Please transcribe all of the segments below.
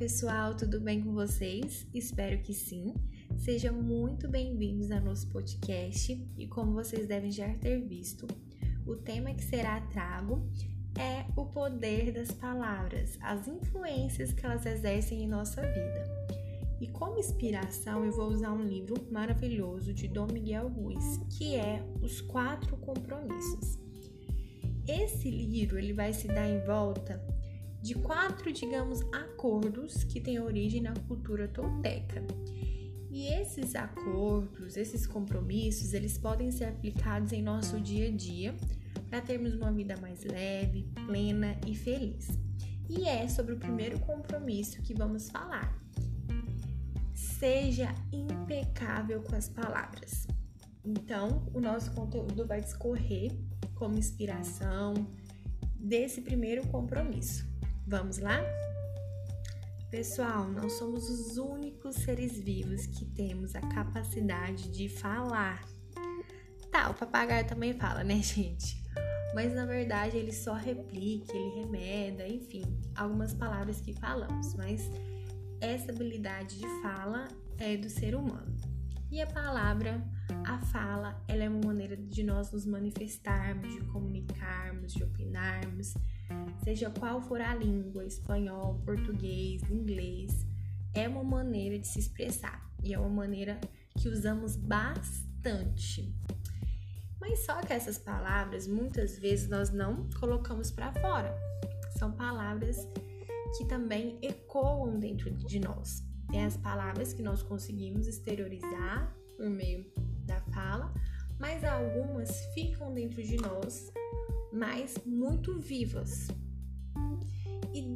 pessoal, tudo bem com vocês? Espero que sim. Sejam muito bem-vindos ao nosso podcast e como vocês devem já ter visto, o tema que será trago é o poder das palavras, as influências que elas exercem em nossa vida. E como inspiração, eu vou usar um livro maravilhoso de Dom Miguel Ruiz, que é Os Quatro Compromissos. Esse livro ele vai se dar em volta de quatro, digamos, acordos que têm origem na cultura tolteca. E esses acordos, esses compromissos, eles podem ser aplicados em nosso dia a dia para termos uma vida mais leve, plena e feliz. E é sobre o primeiro compromisso que vamos falar. Seja impecável com as palavras. Então, o nosso conteúdo vai discorrer como inspiração desse primeiro compromisso. Vamos lá? Pessoal, nós somos os únicos seres vivos que temos a capacidade de falar. Tá, o papagaio também fala, né, gente? Mas na verdade ele só replica, ele remeda, enfim, algumas palavras que falamos, mas essa habilidade de fala é do ser humano. E a palavra, a fala, ela é uma maneira de nós nos manifestarmos, de comunicarmos, de opinarmos seja qual for a língua, espanhol, português, inglês, é uma maneira de se expressar e é uma maneira que usamos bastante. Mas só que essas palavras muitas vezes nós não colocamos para fora. São palavras que também ecoam dentro de nós. Tem as palavras que nós conseguimos exteriorizar por meio da fala, mas algumas ficam dentro de nós, mas muito vivas.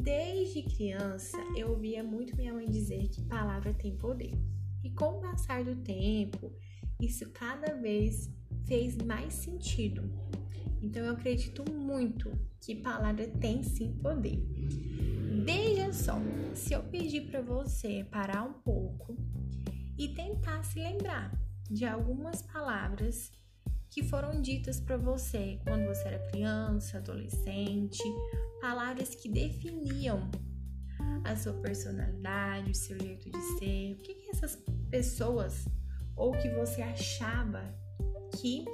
Desde criança eu ouvia muito minha mãe dizer que palavra tem poder. E com o passar do tempo, isso cada vez fez mais sentido. Então eu acredito muito que palavra tem sim poder. Veja só, se eu pedir para você parar um pouco e tentar se lembrar de algumas palavras que foram ditas para você quando você era criança, adolescente, palavras que definiam a sua personalidade, o seu jeito de ser, o que, que essas pessoas ou que você achava que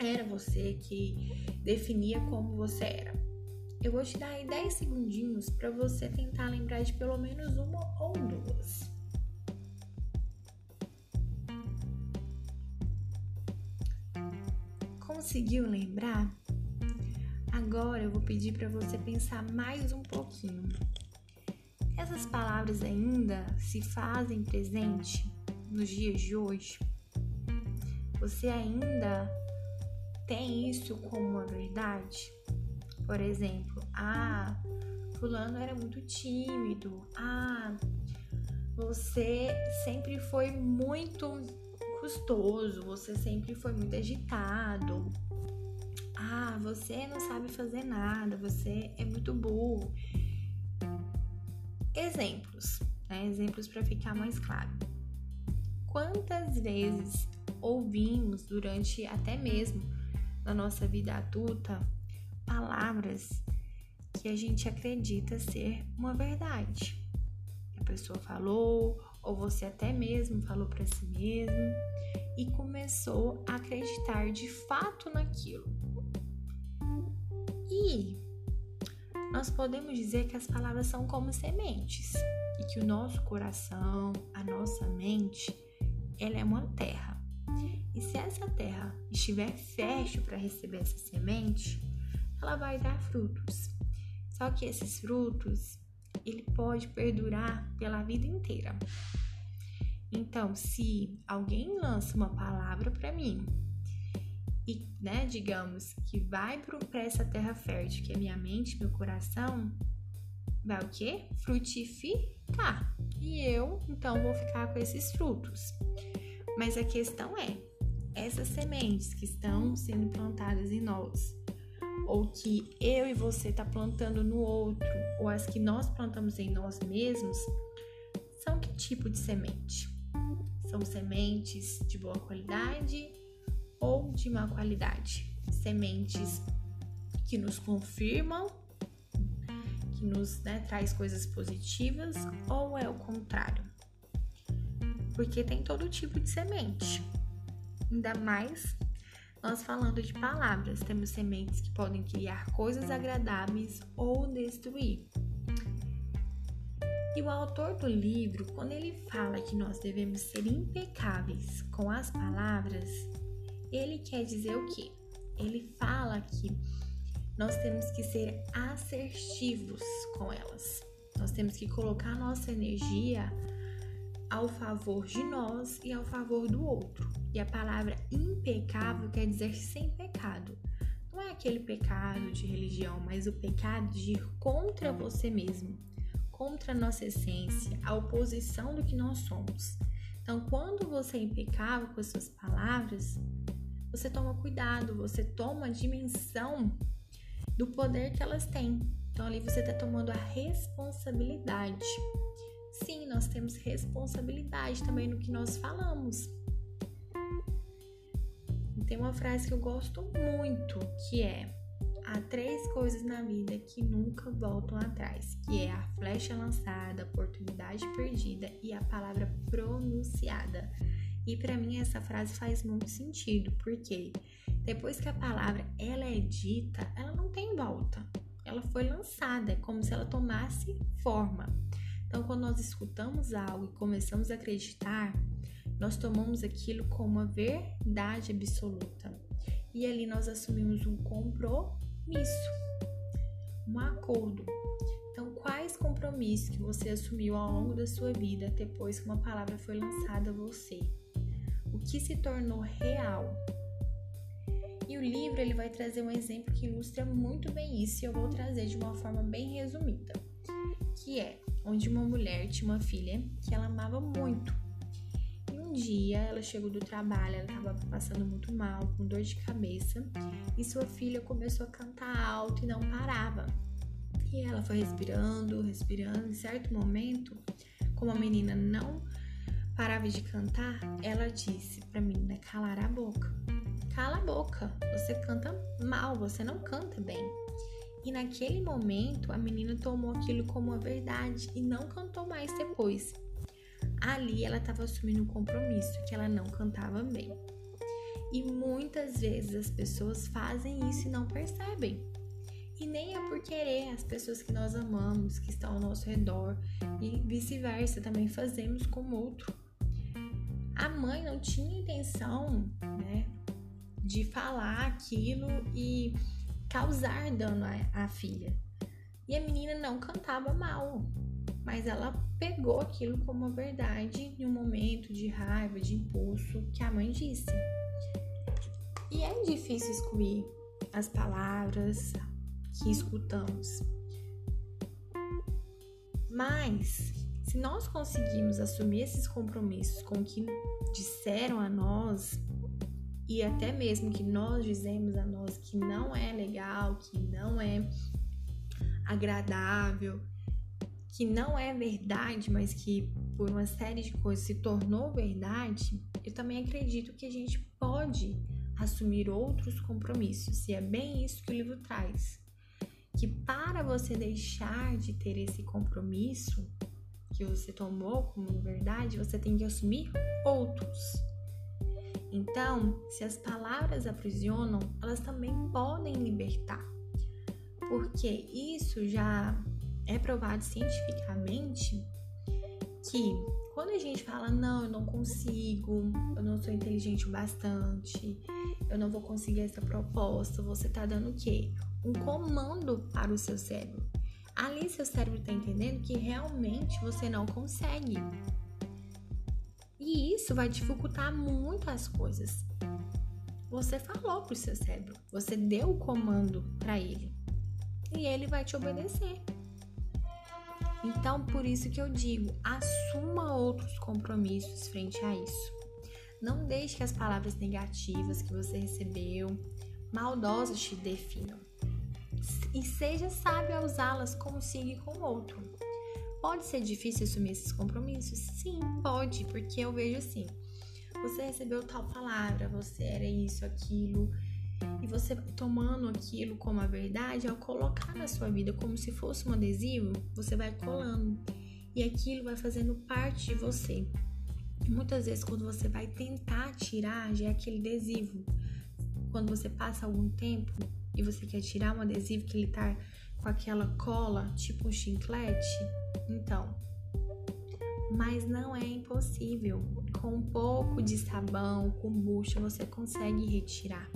era você, que definia como você era. Eu vou te dar aí 10 segundinhos para você tentar lembrar de pelo menos uma ou duas. Conseguiu lembrar? Agora eu vou pedir para você pensar mais um pouquinho. Essas palavras ainda se fazem presente nos dias de hoje? Você ainda tem isso como uma verdade? Por exemplo, ah, fulano era muito tímido. Ah, você sempre foi muito custoso, você sempre foi muito agitado. Ah, você não sabe fazer nada, você é muito burro. Exemplos, né? Exemplos para ficar mais claro. Quantas vezes ouvimos durante até mesmo na nossa vida adulta palavras que a gente acredita ser uma verdade? A pessoa falou, ou você até mesmo falou para si mesmo e começou a acreditar de fato naquilo. Nós podemos dizer que as palavras são como sementes e que o nosso coração, a nossa mente, ela é uma terra. E se essa terra estiver fértil para receber essa semente, ela vai dar frutos. Só que esses frutos, ele pode perdurar pela vida inteira. Então, se alguém lança uma palavra para mim e, né, digamos, que vai para essa terra fértil, que é minha mente, meu coração, vai o quê? Frutificar. E eu, então, vou ficar com esses frutos. Mas a questão é, essas sementes que estão sendo plantadas em nós, ou que eu e você tá plantando no outro, ou as que nós plantamos em nós mesmos, são que tipo de semente? São sementes de boa qualidade ou de má qualidade. Sementes que nos confirmam, que nos né, traz coisas positivas ou é o contrário? Porque tem todo tipo de semente. Ainda mais nós falando de palavras, temos sementes que podem criar coisas agradáveis ou destruir. E o autor do livro, quando ele fala que nós devemos ser impecáveis com as palavras, ele quer dizer o quê? Ele fala que nós temos que ser assertivos com elas. Nós temos que colocar nossa energia ao favor de nós e ao favor do outro. E a palavra impecável quer dizer sem pecado. Não é aquele pecado de religião, mas o pecado de ir contra você mesmo contra a nossa essência, a oposição do que nós somos. Então, quando você é impecável com as suas palavras, você toma cuidado, você toma a dimensão do poder que elas têm. Então, ali você está tomando a responsabilidade. Sim, nós temos responsabilidade também no que nós falamos. Tem uma frase que eu gosto muito, que é há três coisas na vida que nunca voltam atrás, que é a flecha lançada, a oportunidade perdida e a palavra pronunciada. E para mim essa frase faz muito sentido, porque depois que a palavra ela é dita, ela não tem volta. Ela foi lançada, é como se ela tomasse forma. Então, quando nós escutamos algo e começamos a acreditar, nós tomamos aquilo como uma verdade absoluta. E ali nós assumimos um compromisso um acordo. Então, quais compromissos que você assumiu ao longo da sua vida depois que uma palavra foi lançada a você? Que se tornou real? E o livro ele vai trazer um exemplo que ilustra muito bem isso e eu vou trazer de uma forma bem resumida, que é onde uma mulher tinha uma filha que ela amava muito um dia ela chegou do trabalho, ela estava passando muito mal, com dor de cabeça, e sua filha começou a cantar alto e não parava. E ela foi respirando, respirando. Em certo momento, como a menina não parava de cantar, ela disse para a menina calar a boca. Cala a boca, você canta mal, você não canta bem. E naquele momento, a menina tomou aquilo como uma verdade e não cantou mais depois ali ela estava assumindo um compromisso que ela não cantava bem. E muitas vezes as pessoas fazem isso e não percebem. E nem é por querer as pessoas que nós amamos, que estão ao nosso redor, e vice-versa, também fazemos com o outro. A mãe não tinha intenção, né, de falar aquilo e causar dano à, filha. E a menina não cantava mal, mas ela pegou aquilo como uma verdade em um momento de raiva, de impulso que a mãe disse. E é difícil excluir as palavras que escutamos. Mas, se nós conseguimos assumir esses compromissos com o que disseram a nós, e até mesmo que nós dizemos a nós que não é legal, que não é agradável, que não é verdade, mas que por uma série de coisas se tornou verdade, eu também acredito que a gente pode assumir outros compromissos. E é bem isso que o livro traz. Que para você deixar de ter esse compromisso que você tomou como verdade, você tem que assumir outros. Então, se as palavras aprisionam, elas também podem libertar. Porque isso já é provado cientificamente que quando a gente fala, não, eu não consigo, eu não sou inteligente o bastante, eu não vou conseguir essa proposta, você tá dando o quê? Um comando para o seu cérebro. Ali seu cérebro tá entendendo que realmente você não consegue. E isso vai dificultar muito as coisas. Você falou pro seu cérebro, você deu o comando para ele. E ele vai te obedecer. Então, por isso que eu digo, assuma outros compromissos frente a isso. Não deixe que as palavras negativas que você recebeu, maldosas, te definam. E seja sábio a usá-las como siga com o outro. Pode ser difícil assumir esses compromissos? Sim, pode, porque eu vejo assim. Você recebeu tal palavra, você era isso, aquilo, E você tomando aquilo como a verdade, ao colocar na sua vida como se fosse um adesivo, você vai colando. E aquilo vai fazendo parte de você. Muitas vezes, quando você vai tentar tirar, já é aquele adesivo. Quando você passa algum tempo e você quer tirar um adesivo que ele tá com aquela cola, tipo um chiclete, então. Mas não é impossível. Com um pouco de sabão, com bucha, você consegue retirar.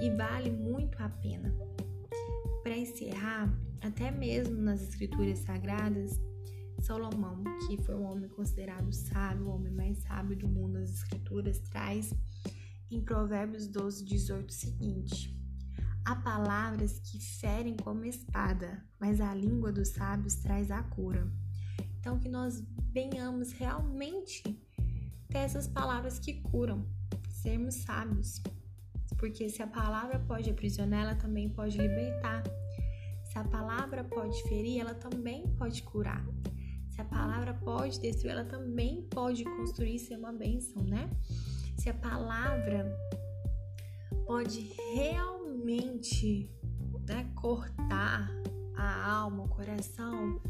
E vale muito a pena. Para encerrar, até mesmo nas escrituras sagradas, Salomão, que foi um homem considerado sábio, o homem mais sábio do mundo nas escrituras, traz em Provérbios 12, 18 o seguinte: Há palavras que ferem como espada, mas a língua dos sábios traz a cura. Então, que nós venhamos realmente ter essas palavras que curam, sermos sábios. Porque se a palavra pode aprisionar, ela também pode libertar. Se a palavra pode ferir, ela também pode curar. Se a palavra pode destruir, ela também pode construir ser uma bênção, né? Se a palavra pode realmente né, cortar a alma, o coração,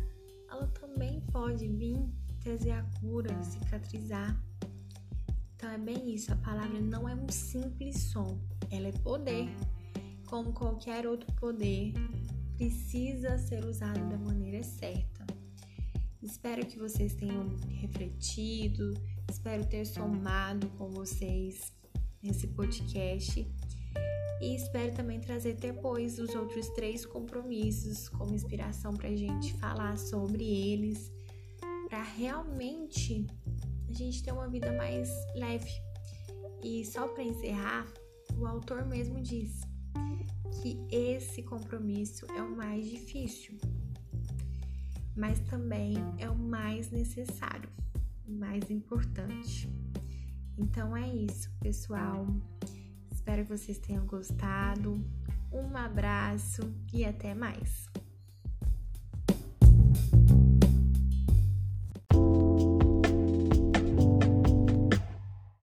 ela também pode vir trazer a cura, cicatrizar. Então é bem isso, a palavra não é um simples som, ela é poder. Como qualquer outro poder, precisa ser usado da maneira certa. Espero que vocês tenham refletido, espero ter somado com vocês nesse podcast e espero também trazer depois os outros três compromissos como inspiração para a gente falar sobre eles, para realmente a gente ter uma vida mais leve. E só para encerrar, o autor mesmo diz que esse compromisso é o mais difícil, mas também é o mais necessário, mais importante. Então é isso, pessoal. Espero que vocês tenham gostado. Um abraço e até mais.